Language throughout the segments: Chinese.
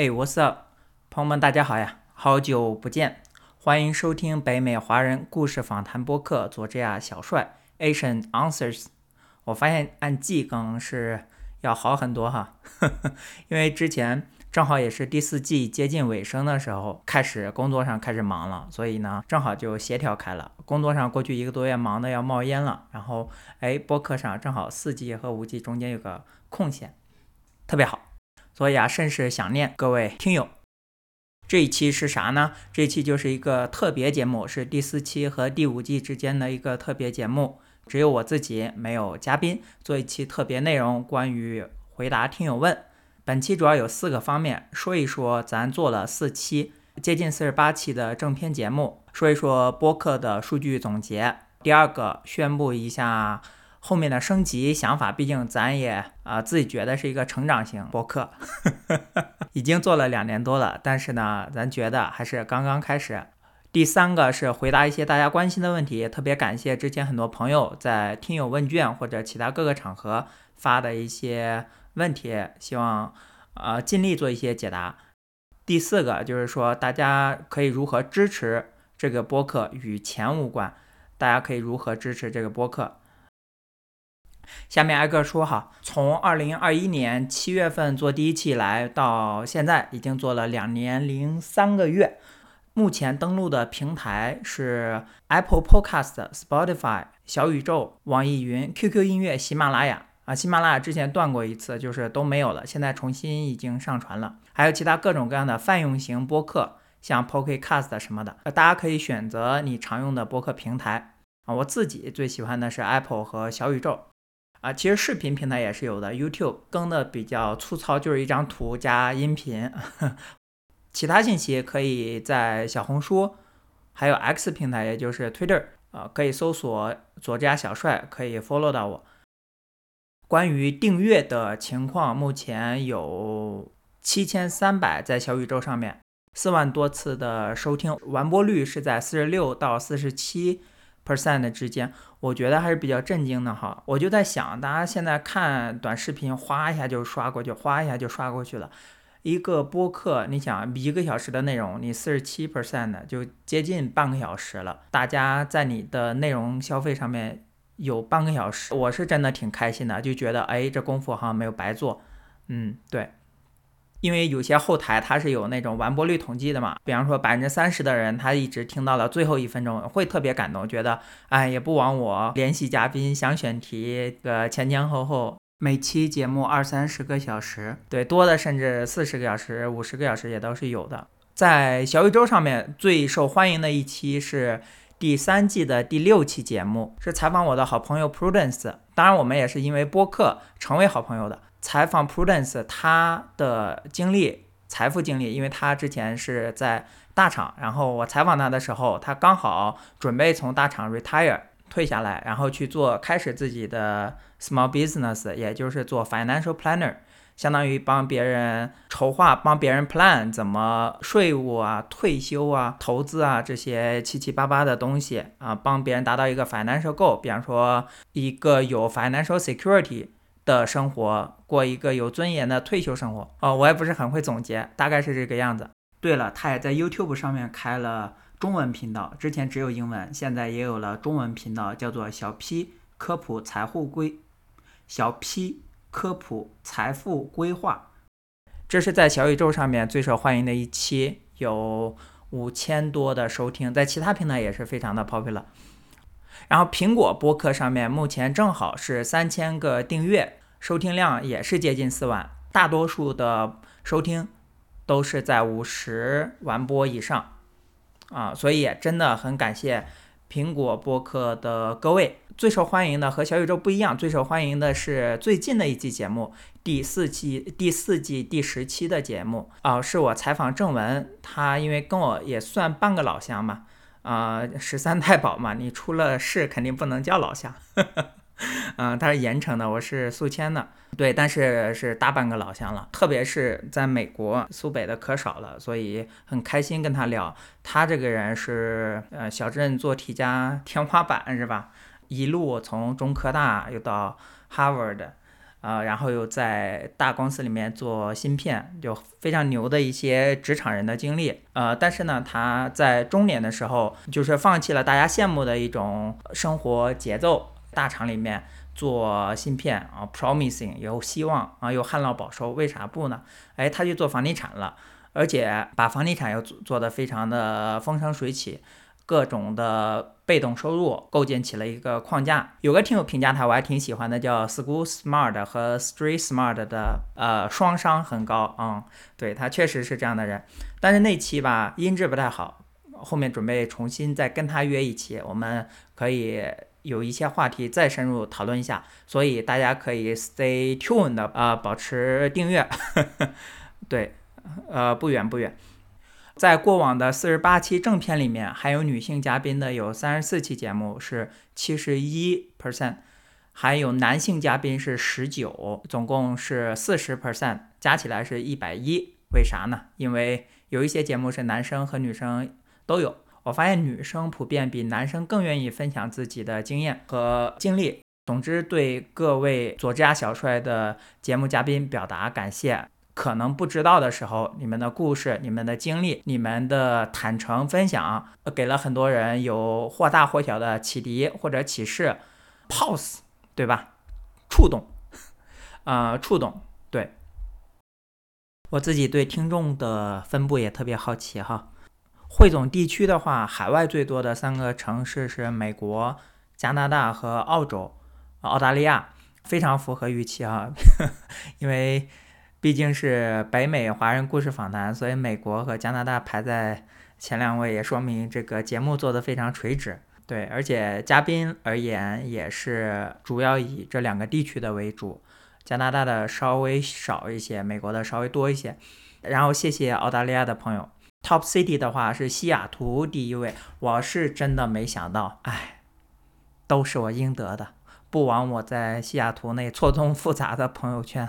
哎，What's up，朋友们，大家好呀，好久不见，欢迎收听北美华人故事访谈播客，佐治亚小帅 Asian Answers。我发现按季更是要好很多哈，因为之前正好也是第四季接近尾声的时候，开始工作上开始忙了，所以呢，正好就协调开了。工作上过去一个多月忙的要冒烟了，然后哎，播客上正好四季和五季中间有个空闲，特别好。所以啊，甚是想念各位听友。这一期是啥呢？这一期就是一个特别节目，是第四期和第五季之间的一个特别节目，只有我自己，没有嘉宾，做一期特别内容，关于回答听友问。本期主要有四个方面，说一说咱做了四期，接近四十八期的正片节目，说一说播客的数据总结。第二个，宣布一下。后面的升级想法，毕竟咱也啊自己觉得是一个成长型博客，已经做了两年多了，但是呢，咱觉得还是刚刚开始。第三个是回答一些大家关心的问题，特别感谢之前很多朋友在听友问卷或者其他各个场合发的一些问题，希望呃尽力做一些解答。第四个就是说，大家可以如何支持这个播客，与钱无关，大家可以如何支持这个播客。下面挨个说哈，从二零二一年七月份做第一期以来到现在，已经做了两年零三个月。目前登录的平台是 Apple Podcast、Spotify、小宇宙、网易云、QQ 音乐、喜马拉雅啊。喜马拉雅之前断过一次，就是都没有了，现在重新已经上传了。还有其他各种各样的泛用型播客，像 Pocket Cast 什么的，大家可以选择你常用的播客平台啊。我自己最喜欢的是 Apple 和小宇宙。啊，其实视频平台也是有的，YouTube 更的比较粗糙，就是一张图加音频。其他信息可以在小红书，还有 X 平台，也就是 Twitter，啊，可以搜索佐治亚小帅，可以 follow 到我。关于订阅的情况，目前有七千三百在小宇宙上面，四万多次的收听，完播率是在四十六到四十七。Percent 之间，我觉得还是比较震惊的哈。我就在想，大家现在看短视频，哗一下就刷过去，哗一下就刷过去了。一个播客，你想一个小时的内容，你四十七 percent 的就接近半个小时了。大家在你的内容消费上面有半个小时，我是真的挺开心的，就觉得哎，这功夫好像没有白做。嗯，对。因为有些后台它是有那种完播率统计的嘛，比方说百分之三十的人他一直听到了最后一分钟，会特别感动，觉得哎也不枉我联系嘉宾想选题个前前后后每期节目二三十个小时，对多的甚至四十个小时、五十个小时也都是有的。在小宇宙上面最受欢迎的一期是第三季的第六期节目，是采访我的好朋友 Prudence，当然我们也是因为播客成为好朋友的。采访 Prudence 他的经历、财富经历，因为他之前是在大厂，然后我采访他的时候，他刚好准备从大厂 retire 退下来，然后去做开始自己的 small business，也就是做 financial planner，相当于帮别人筹划、帮别人 plan 怎么税务啊、退休啊、投资啊这些七七八八的东西啊，帮别人达到一个 financial goal，比方说一个有 financial security。的生活过一个有尊严的退休生活哦，我也不是很会总结，大概是这个样子。对了，他也在 YouTube 上面开了中文频道，之前只有英文，现在也有了中文频道，叫做小 P 科普财富规，小 P 科普财富规划。这是在小宇宙上面最受欢迎的一期，有五千多的收听，在其他平台也是非常的 popular。然后苹果播客上面目前正好是三千个订阅，收听量也是接近四万，大多数的收听都是在五十完播以上，啊，所以真的很感谢苹果播客的各位。最受欢迎的和小宇宙不一样，最受欢迎的是最近的一期节目，第四季第四季第十期的节目啊，是我采访郑文，他因为跟我也算半个老乡嘛。啊，十三太保嘛，你出了事肯定不能叫老乡。嗯，他是盐城的，我是宿迁的，对，但是是大半个老乡了。特别是在美国，苏北的可少了，所以很开心跟他聊。他这个人是呃小镇做题家天花板是吧？一路从中科大又到 Harvard，啊，然后又在大公司里面做芯片，就非常牛的一些职场人的经历。呃，但是呢，他在中年的时候，就是放弃了大家羡慕的一种生活节奏，大厂里面做芯片啊，promising 有希望啊，又旱涝保收，为啥不呢？哎，他去做房地产了，而且把房地产又做做得非常的风生水起。各种的被动收入构建起了一个框架。有个听友评价他，我还挺喜欢的，叫 School Smart 和 Street Smart 的，呃，双商很高啊。对他确实是这样的人，但是那期吧音质不太好，后面准备重新再跟他约一期，我们可以有一些话题再深入讨论一下。所以大家可以 Stay tuned 啊，保持订阅。对，呃，不远不远。在过往的四十八期正片里面，还有女性嘉宾的有三十四期节目是七十一 percent，还有男性嘉宾是十九，总共是四十 percent，加起来是一百一。为啥呢？因为有一些节目是男生和女生都有。我发现女生普遍比男生更愿意分享自己的经验和经历。总之，对各位佐治亚小帅的节目嘉宾表达感谢。可能不知道的时候，你们的故事、你们的经历、你们的坦诚分享，给了很多人有或大或小的启迪或者启示，pause，对吧？触动，呃，触动。对，我自己对听众的分布也特别好奇哈。汇总地区的话，海外最多的三个城市是美国、加拿大和澳洲，澳大利亚非常符合预期哈，因为。毕竟是北美华人故事访谈，所以美国和加拿大排在前两位，也说明这个节目做得非常垂直。对，而且嘉宾而言也是主要以这两个地区的为主，加拿大的稍微少一些，美国的稍微多一些。然后谢谢澳大利亚的朋友，Top City 的话是西雅图第一位，我是真的没想到，哎，都是我应得的。不枉我在西雅图那错综复杂的朋友圈，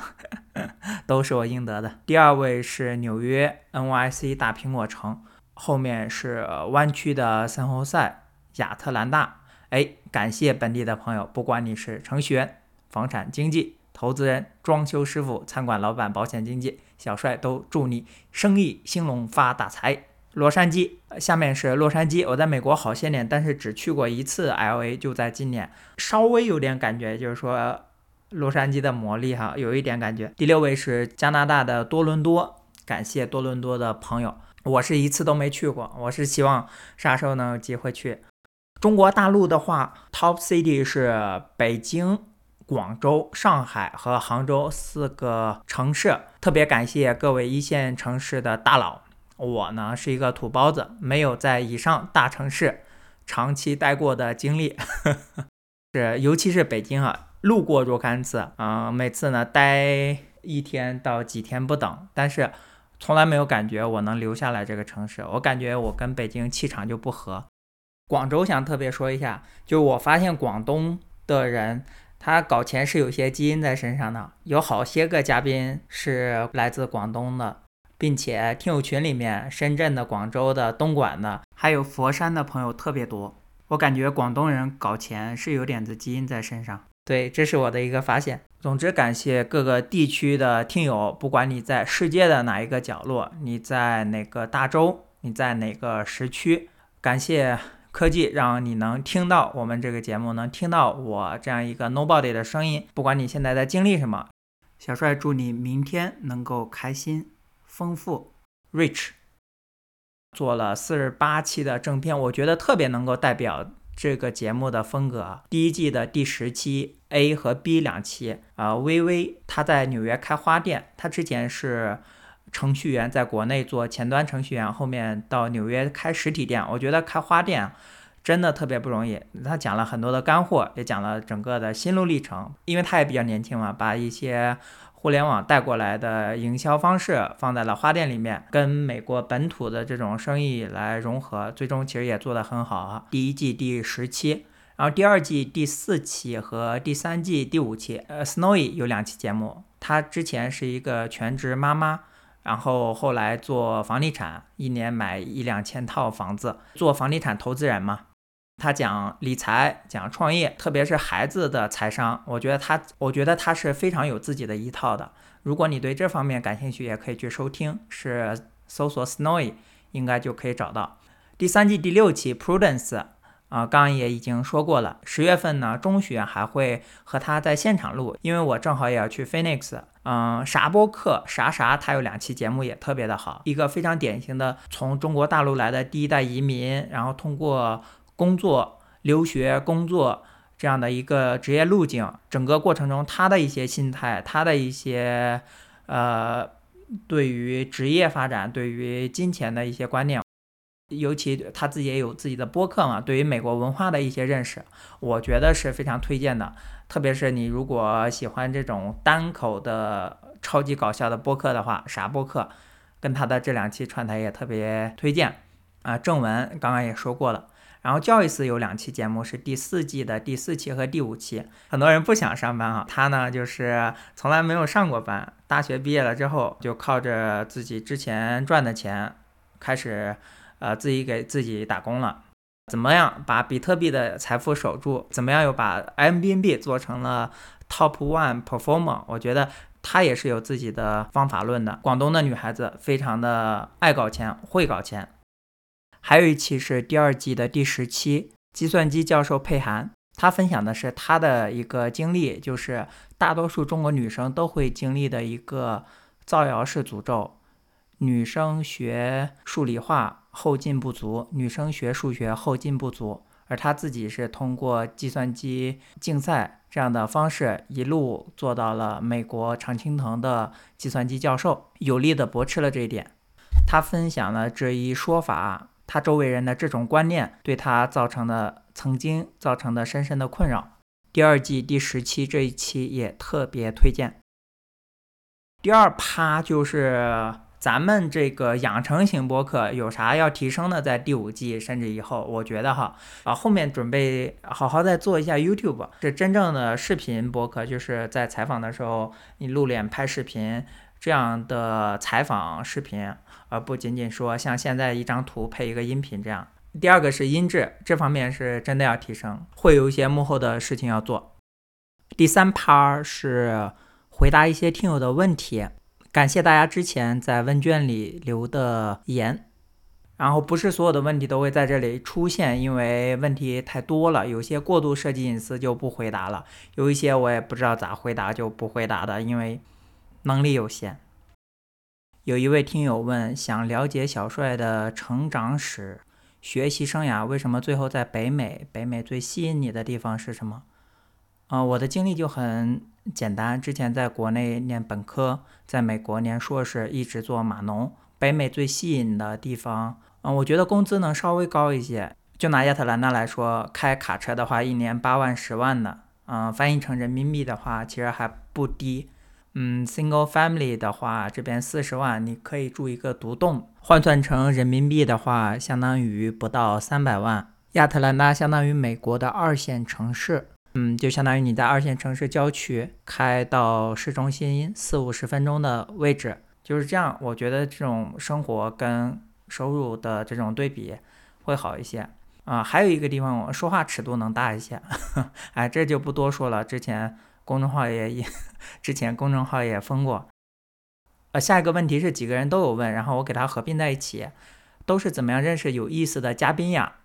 都是我应得的。第二位是纽约 NYC 大苹果城，后面是湾区的三侯赛亚特兰大。哎，感谢本地的朋友，不管你是程序员、房产经纪、投资人、装修师傅、餐馆老板、保险经纪，小帅都祝你生意兴隆发大财。洛杉矶，下面是洛杉矶。我在美国好些年，但是只去过一次 LA，就在今年，稍微有点感觉，就是说洛杉矶的魔力哈，有一点感觉。第六位是加拿大的多伦多，感谢多伦多的朋友，我是一次都没去过，我是希望啥时候能有机会去。中国大陆的话，Top City 是北京、广州、上海和杭州四个城市，特别感谢各位一线城市的大佬。我呢是一个土包子，没有在以上大城市长期待过的经历，是尤其是北京啊，路过若干次啊，每次呢待一天到几天不等，但是从来没有感觉我能留下来这个城市，我感觉我跟北京气场就不合。广州想特别说一下，就我发现广东的人他搞钱是有些基因在身上的，有好些个嘉宾是来自广东的。并且听友群里面，深圳的、广州的、东莞的，还有佛山的朋友特别多。我感觉广东人搞钱是有点子基因在身上。对，这是我的一个发现。总之，感谢各个地区的听友，不管你在世界的哪一个角落，你在哪个大洲，你在哪个时区，感谢科技让你能听到我们这个节目，能听到我这样一个 nobody 的声音。不管你现在在经历什么，小帅祝你明天能够开心。丰富，rich，做了四十八期的正片，我觉得特别能够代表这个节目的风格。第一季的第十期 A 和 B 两期，啊，微微他在纽约开花店，他之前是程序员，在国内做前端程序员，后面到纽约开实体店。我觉得开花店真的特别不容易。他讲了很多的干货，也讲了整个的心路历程，因为他也比较年轻嘛，把一些。互联网带过来的营销方式放在了花店里面，跟美国本土的这种生意来融合，最终其实也做得很好啊。第一季第十期，然后第二季第四期和第三季第五期，呃，Snowy 有两期节目。她之前是一个全职妈妈，然后后来做房地产，一年买一两千套房子，做房地产投资人嘛。他讲理财，讲创业，特别是孩子的财商，我觉得他，我觉得他是非常有自己的一套的。如果你对这方面感兴趣，也可以去收听，是搜索 Snowy 应该就可以找到。第三季第六期 Prudence 啊，刚刚也已经说过了。十月份呢，中旬还会和他在现场录，因为我正好也要去 Phoenix。嗯，啥播客啥啥，他有两期节目也特别的好，一个非常典型的从中国大陆来的第一代移民，然后通过。工作、留学、工作这样的一个职业路径，整个过程中他的一些心态，他的一些呃，对于职业发展、对于金钱的一些观念，尤其他自己也有自己的播客嘛，对于美国文化的一些认识，我觉得是非常推荐的。特别是你如果喜欢这种单口的超级搞笑的播客的话，啥播客跟他的这两期串台也特别推荐啊。正文刚刚也说过了。然后教育司有两期节目，是第四季的第四期和第五期。很多人不想上班啊，他呢就是从来没有上过班，大学毕业了之后就靠着自己之前赚的钱，开始呃自己给自己打工了。怎么样把比特币的财富守住？怎么样又把 M B N B 做成了 Top One Performer？我觉得他也是有自己的方法论的。广东的女孩子非常的爱搞钱，会搞钱。还有一期是第二季的第十期，计算机教授佩涵，他分享的是他的一个经历，就是大多数中国女生都会经历的一个造谣式诅咒：女生学数理化后劲不足，女生学数学后劲不足。而他自己是通过计算机竞赛这样的方式，一路做到了美国常青藤的计算机教授，有力的驳斥了这一点。他分享了这一说法。他周围人的这种观念对他造成的曾经造成的深深的困扰。第二季第十期这一期也特别推荐。第二趴就是咱们这个养成型播客有啥要提升的，在第五季甚至以后，我觉得哈啊后面准备好好再做一下 YouTube，是真正的视频播客，就是在采访的时候你露脸拍视频这样的采访视频。而不仅仅说像现在一张图配一个音频这样。第二个是音质，这方面是真的要提升，会有一些幕后的事情要做。第三趴是回答一些听友的问题，感谢大家之前在问卷里留的言。然后不是所有的问题都会在这里出现，因为问题太多了，有些过度涉及隐私就不回答了，有一些我也不知道咋回答就不回答的，因为能力有限。有一位听友问，想了解小帅的成长史、学习生涯，为什么最后在北美？北美最吸引你的地方是什么？啊，我的经历就很简单，之前在国内念本科，在美国念硕士，一直做码农。北美最吸引的地方，嗯，我觉得工资能稍微高一些。就拿亚特兰大来说，开卡车的话，一年八万、十万的，嗯，翻译成人民币的话，其实还不低。嗯，single family 的话，这边四十万，你可以住一个独栋，换算成人民币的话，相当于不到三百万。亚特兰大相当于美国的二线城市，嗯，就相当于你在二线城市郊区开到市中心四五十分钟的位置，就是这样。我觉得这种生活跟收入的这种对比会好一些啊。还有一个地方，我说话尺度能大一些，哎，这就不多说了。之前。公众号也也，之前公众号也封过。呃，下一个问题是几个人都有问，然后我给它合并在一起，都是怎么样认识有意思的嘉宾呀？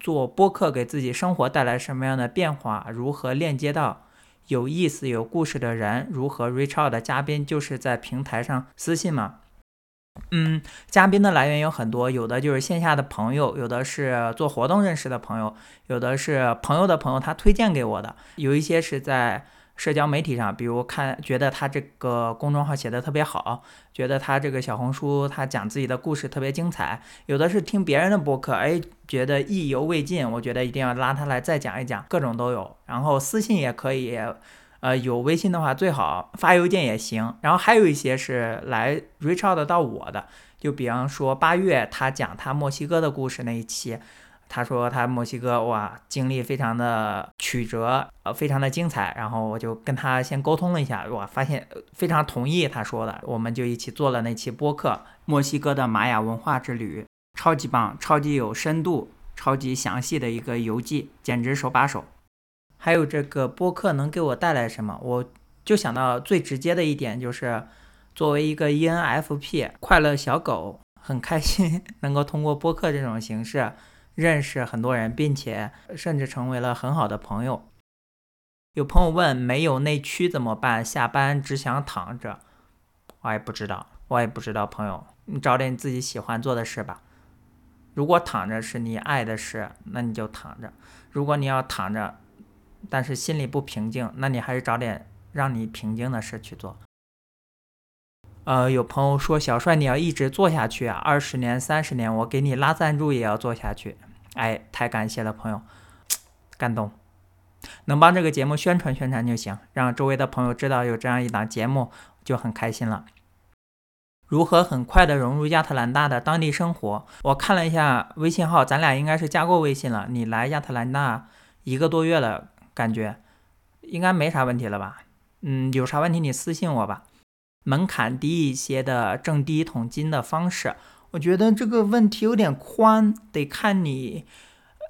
做播客给自己生活带来什么样的变化？如何链接到有意思、有故事的人？如何 reach out 的嘉宾就是在平台上私信吗？嗯，嘉宾的来源有很多，有的就是线下的朋友，有的是做活动认识的朋友，有的是朋友的朋友他推荐给我的，有一些是在。社交媒体上，比如看觉得他这个公众号写的特别好，觉得他这个小红书他讲自己的故事特别精彩，有的是听别人的播客，哎，觉得意犹未尽，我觉得一定要拉他来再讲一讲，各种都有。然后私信也可以，呃，有微信的话最好发邮件也行。然后还有一些是来 reach out 到我的，就比方说八月他讲他墨西哥的故事那一期。他说他墨西哥哇经历非常的曲折，呃非常的精彩，然后我就跟他先沟通了一下，哇发现非常同意他说的，我们就一起做了那期播客《墨西哥的玛雅文化之旅》，超级棒，超级有深度。超级详细的一个游记，简直手把手。还有这个播客能给我带来什么？我就想到最直接的一点就是，作为一个 ENFP 快乐小狗，很开心 能够通过播客这种形式认识很多人，并且甚至成为了很好的朋友。有朋友问没有内驱怎么办？下班只想躺着，我也不知道，我也不知道。朋友，你找点你自己喜欢做的事吧。如果躺着是你爱的事，那你就躺着；如果你要躺着，但是心里不平静，那你还是找点让你平静的事去做。呃，有朋友说小帅你要一直做下去啊，二十年、三十年，我给你拉赞助也要做下去。哎，太感谢了，朋友，感动。能帮这个节目宣传宣传就行，让周围的朋友知道有这样一档节目就很开心了。如何很快的融入亚特兰大的当地生活？我看了一下微信号，咱俩应该是加过微信了。你来亚特兰大一个多月了，感觉应该没啥问题了吧？嗯，有啥问题你私信我吧。门槛低一些的挣第一桶金的方式，我觉得这个问题有点宽，得看你。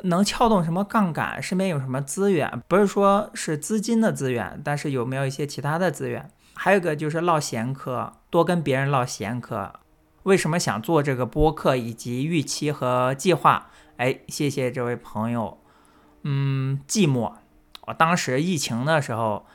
能撬动什么杠杆？身边有什么资源？不是说是资金的资源，但是有没有一些其他的资源？还有一个就是唠闲嗑，多跟别人唠闲嗑。为什么想做这个播客以及预期和计划？哎，谢谢这位朋友。嗯，寂寞。我当时疫情的时候。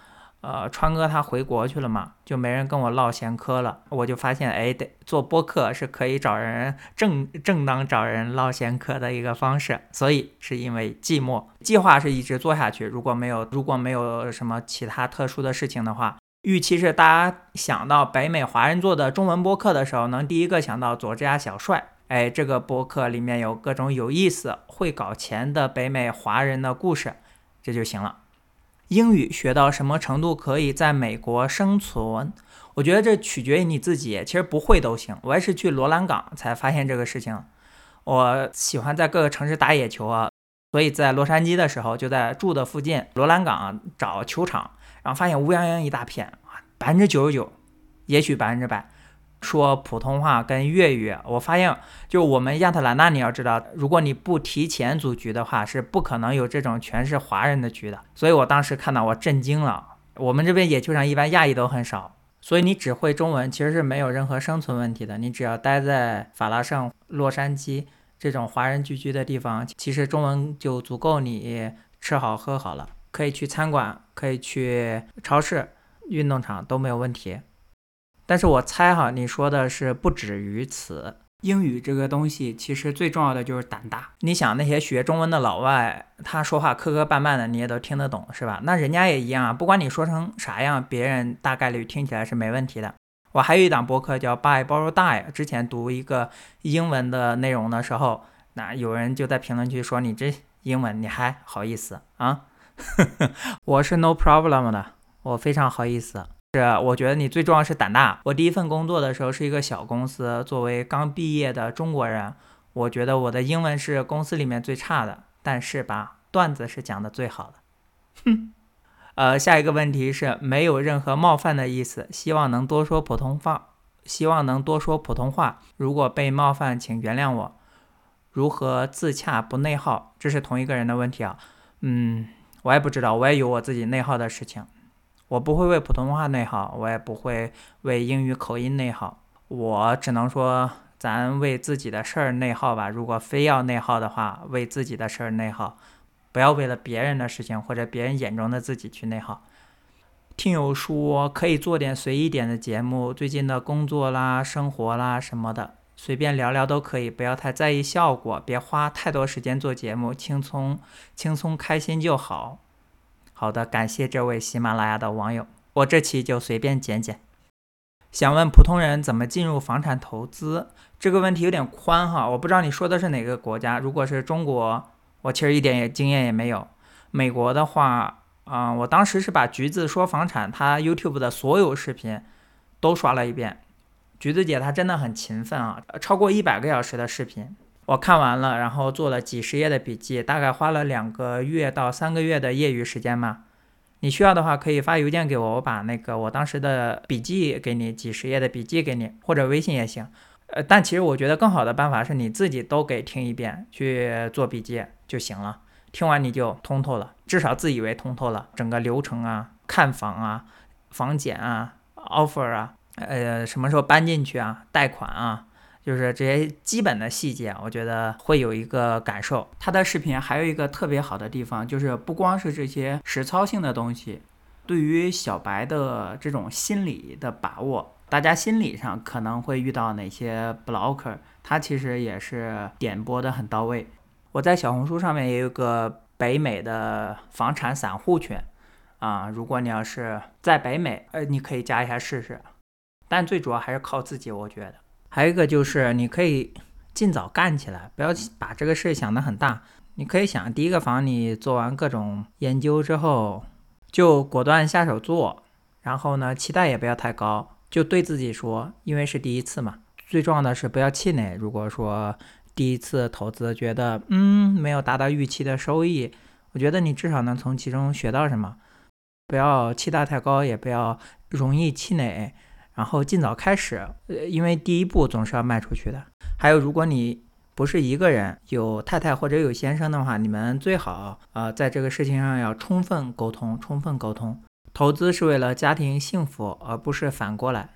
呃，川哥他回国去了嘛，就没人跟我唠闲嗑了。我就发现，哎，得做播客是可以找人正正当找人唠闲嗑的一个方式。所以是因为寂寞，计划是一直做下去。如果没有如果没有什么其他特殊的事情的话，预期是大家想到北美华人做的中文播客的时候，能第一个想到佐治亚小帅。哎，这个播客里面有各种有意思、会搞钱的北美华人的故事，这就行了。英语学到什么程度可以在美国生存？我觉得这取决于你自己。其实不会都行。我也是去罗兰港才发现这个事情。我喜欢在各个城市打野球啊，所以在洛杉矶的时候就在住的附近罗兰港找球场，然后发现乌泱泱一大片，百分之九十九，也许百分之百。说普通话跟粤语，我发现就我们亚特兰大，你要知道，如果你不提前组局的话，是不可能有这种全是华人的局的。所以我当时看到我震惊了。我们这边野球场一般亚裔都很少，所以你只会中文其实是没有任何生存问题的。你只要待在法拉盛、洛杉矶这种华人聚居的地方，其实中文就足够你吃好喝好了，可以去餐馆，可以去超市、运动场都没有问题。但是我猜哈，你说的是不止于此。英语这个东西，其实最重要的就是胆大。你想那些学中文的老外，他说话磕磕绊绊的，你也都听得懂，是吧？那人家也一样啊，不管你说成啥样，别人大概率听起来是没问题的。我还有一档播客叫《By Borrow Die》，之前读一个英文的内容的时候，那有人就在评论区说：“你这英文你还好意思啊？” 我是 No problem 的，我非常好意思。是，我觉得你最重要是胆大。我第一份工作的时候是一个小公司，作为刚毕业的中国人，我觉得我的英文是公司里面最差的，但是吧，段子是讲的最好的。哼，呃，下一个问题是没有任何冒犯的意思，希望能多说普通话，希望能多说普通话。如果被冒犯，请原谅我。如何自洽不内耗？这是同一个人的问题啊。嗯，我也不知道，我也有我自己内耗的事情。我不会为普通话内耗，我也不会为英语口音内耗，我只能说咱为自己的事儿内耗吧。如果非要内耗的话，为自己的事儿内耗，不要为了别人的事情或者别人眼中的自己去内耗。听友说可以做点随意点的节目，最近的工作啦、生活啦什么的，随便聊聊都可以，不要太在意效果，别花太多时间做节目，轻松轻松开心就好。好的，感谢这位喜马拉雅的网友，我这期就随便剪剪。想问普通人怎么进入房产投资这个问题有点宽哈，我不知道你说的是哪个国家。如果是中国，我其实一点也经验也没有。美国的话，啊，我当时是把橘子说房产他 YouTube 的所有视频都刷了一遍。橘子姐她真的很勤奋啊，超过一百个小时的视频。我看完了，然后做了几十页的笔记，大概花了两个月到三个月的业余时间嘛。你需要的话可以发邮件给我，我把那个我当时的笔记给你，几十页的笔记给你，或者微信也行。呃，但其实我觉得更好的办法是你自己都给听一遍，去做笔记就行了。听完你就通透了，至少自以为通透了。整个流程啊，看房啊，房检啊，offer 啊，呃，什么时候搬进去啊，贷款啊，就是这些基本的细节，我觉得会有一个感受。他的视频还有一个特别好的地方，就是不光是这些实操性的东西，对于小白的这种心理的把握。大家心理上可能会遇到哪些 blocker，它其实也是点播的很到位。我在小红书上面也有个北美的房产散户群，啊，如果你要是在北美，呃，你可以加一下试试。但最主要还是靠自己，我觉得。还有一个就是你可以尽早干起来，不要把这个事想得很大。你可以想，第一个房你做完各种研究之后，就果断下手做，然后呢，期待也不要太高。就对自己说，因为是第一次嘛，最重要的是不要气馁。如果说第一次投资觉得嗯没有达到预期的收益，我觉得你至少能从其中学到什么。不要期待太高，也不要容易气馁，然后尽早开始，呃，因为第一步总是要迈出去的。还有，如果你不是一个人，有太太或者有先生的话，你们最好呃在这个事情上要充分沟通，充分沟通。投资是为了家庭幸福，而不是反过来。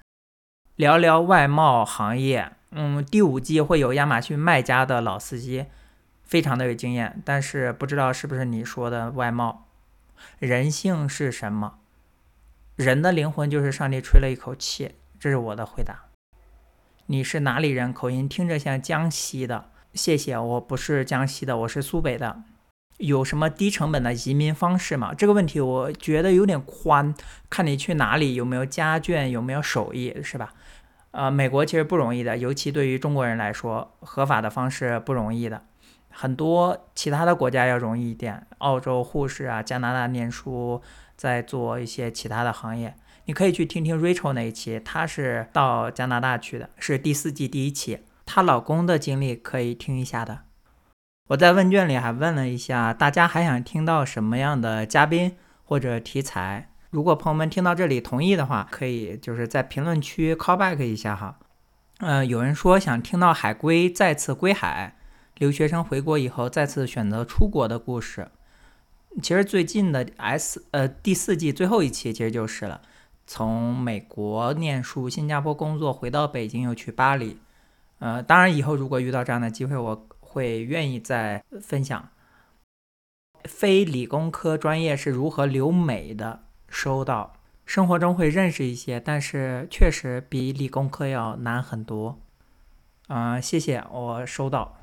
聊聊外贸行业，嗯，第五季会有亚马逊卖家的老司机，非常的有经验。但是不知道是不是你说的外贸？人性是什么？人的灵魂就是上帝吹了一口气，这是我的回答。你是哪里人？口音听着像江西的。谢谢，我不是江西的，我是苏北的。有什么低成本的移民方式吗？这个问题我觉得有点宽，看你去哪里，有没有家眷，有没有手艺，是吧？呃，美国其实不容易的，尤其对于中国人来说，合法的方式不容易的。很多其他的国家要容易一点，澳洲护士啊，加拿大念书，在做一些其他的行业，你可以去听听 Rachel 那一期，她是到加拿大去的，是第四季第一期，她老公的经历可以听一下的。我在问卷里还问了一下，大家还想听到什么样的嘉宾或者题材？如果朋友们听到这里同意的话，可以就是在评论区 call back 一下哈。呃，有人说想听到海归再次归海，留学生回国以后再次选择出国的故事。其实最近的 S 呃第四季最后一期其实就是了，从美国念书、新加坡工作，回到北京又去巴黎。呃，当然以后如果遇到这样的机会，我。会愿意再分享非理工科专业是如何留美的，收到生活中会认识一些，但是确实比理工科要难很多。嗯，谢谢，我收到。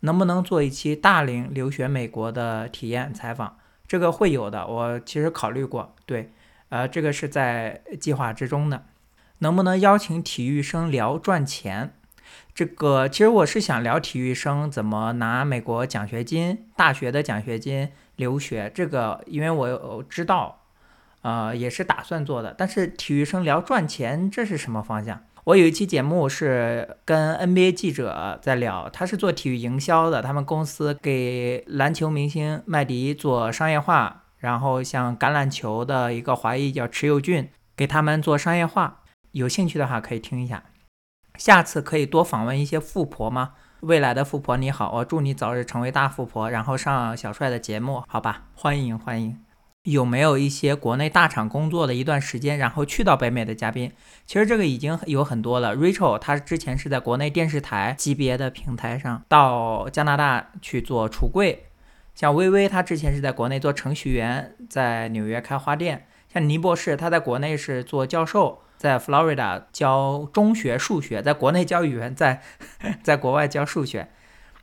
能不能做一期大龄留学美国的体验采访？这个会有的，我其实考虑过。对，呃，这个是在计划之中的。能不能邀请体育生聊赚钱？这个其实我是想聊体育生怎么拿美国奖学金、大学的奖学金留学。这个因为我知道，呃，也是打算做的。但是体育生聊赚钱，这是什么方向？我有一期节目是跟 NBA 记者在聊，他是做体育营销的，他们公司给篮球明星麦迪做商业化，然后像橄榄球的一个华裔叫池佑俊，给他们做商业化。有兴趣的话可以听一下。下次可以多访问一些富婆吗？未来的富婆你好，我祝你早日成为大富婆，然后上小帅的节目，好吧？欢迎欢迎。有没有一些国内大厂工作的一段时间，然后去到北美的嘉宾？其实这个已经有很多了。Rachel 她之前是在国内电视台级别的平台上，到加拿大去做橱柜。像微微，她之前是在国内做程序员，在纽约开花店。像倪博士，他在国内是做教授。在 Florida 教中学数学，在国内教语言，在在国外教数学。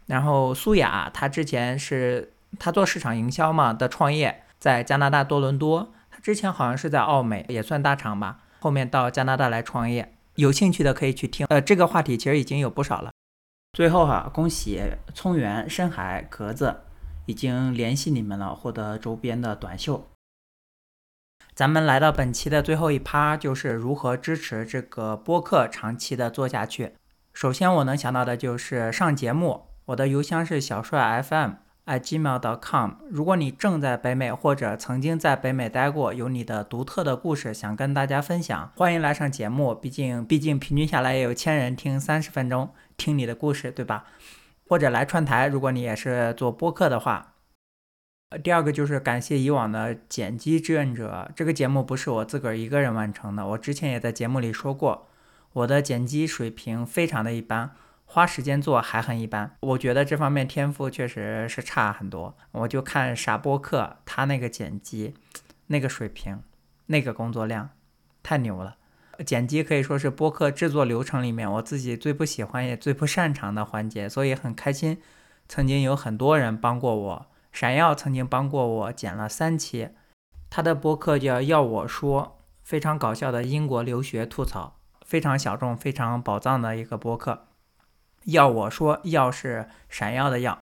然后苏雅，她之前是她做市场营销嘛的创业，在加拿大多伦多。他之前好像是在奥美，也算大厂吧。后面到加拿大来创业，有兴趣的可以去听。呃，这个话题其实已经有不少了。最后哈，恭喜葱源、深海、格子已经联系你们了，获得周边的短袖。咱们来到本期的最后一趴，就是如何支持这个播客长期的做下去。首先，我能想到的就是上节目。我的邮箱是小帅 FM gmail.com。如果你正在北美或者曾经在北美待过，有你的独特的故事想跟大家分享，欢迎来上节目。毕竟，毕竟平均下来也有千人听三十分钟听你的故事，对吧？或者来串台，如果你也是做播客的话。第二个就是感谢以往的剪辑志愿者。这个节目不是我自个儿一个人完成的，我之前也在节目里说过，我的剪辑水平非常的一般。花时间做还很一般，我觉得这方面天赋确实是差很多。我就看傻播客，他那个剪辑，那个水平，那个工作量，太牛了。剪辑可以说是播客制作流程里面我自己最不喜欢也最不擅长的环节，所以很开心，曾经有很多人帮过我。闪耀曾经帮过我剪了三期，他的播客叫要我说，非常搞笑的英国留学吐槽，非常小众、非常宝藏的一个播客。要我说，要是闪耀的耀，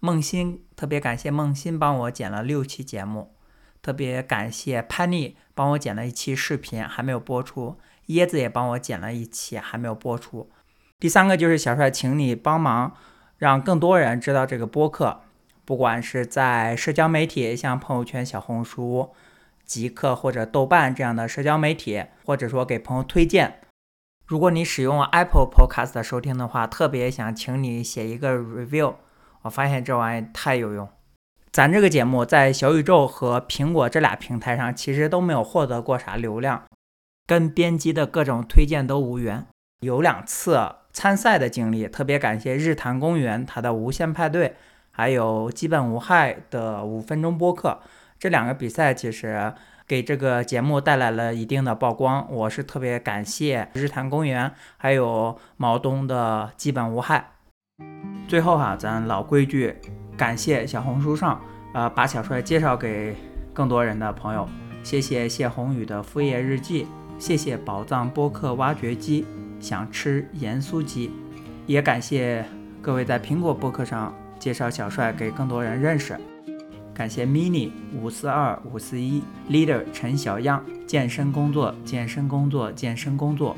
梦欣特别感谢梦欣帮我剪了六期节目，特别感谢潘妮帮我剪了一期视频还没有播出，椰子也帮我剪了一期还没有播出。第三个就是小帅，请你帮忙让更多人知道这个播客，不管是在社交媒体，像朋友圈、小红书、极客或者豆瓣这样的社交媒体，或者说给朋友推荐。如果你使用 Apple Podcast 收听的话，特别想请你写一个 review。我发现这玩意太有用。咱这个节目在小宇宙和苹果这俩平台上其实都没有获得过啥流量，跟编辑的各种推荐都无缘。有两次参赛的经历，特别感谢日坛公园它的无限派对，还有基本无害的五分钟播客这两个比赛，其实。给这个节目带来了一定的曝光，我是特别感谢日坛公园，还有毛东的基本无害。最后哈，咱老规矩，感谢小红书上，呃，把小帅介绍给更多人的朋友。谢谢谢宏宇的副业日记，谢谢宝藏播客挖掘机，想吃盐酥鸡，也感谢各位在苹果播客上介绍小帅给更多人认识。感谢 mini 五四二五四一 leader 陈小样健身工作健身工作健身工作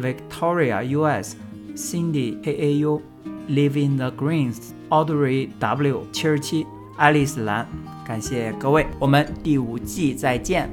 Victoria US Cindy K A U live in the greens Audrey W 七十七 Alice 蓝，感谢各位，我们第五季再见。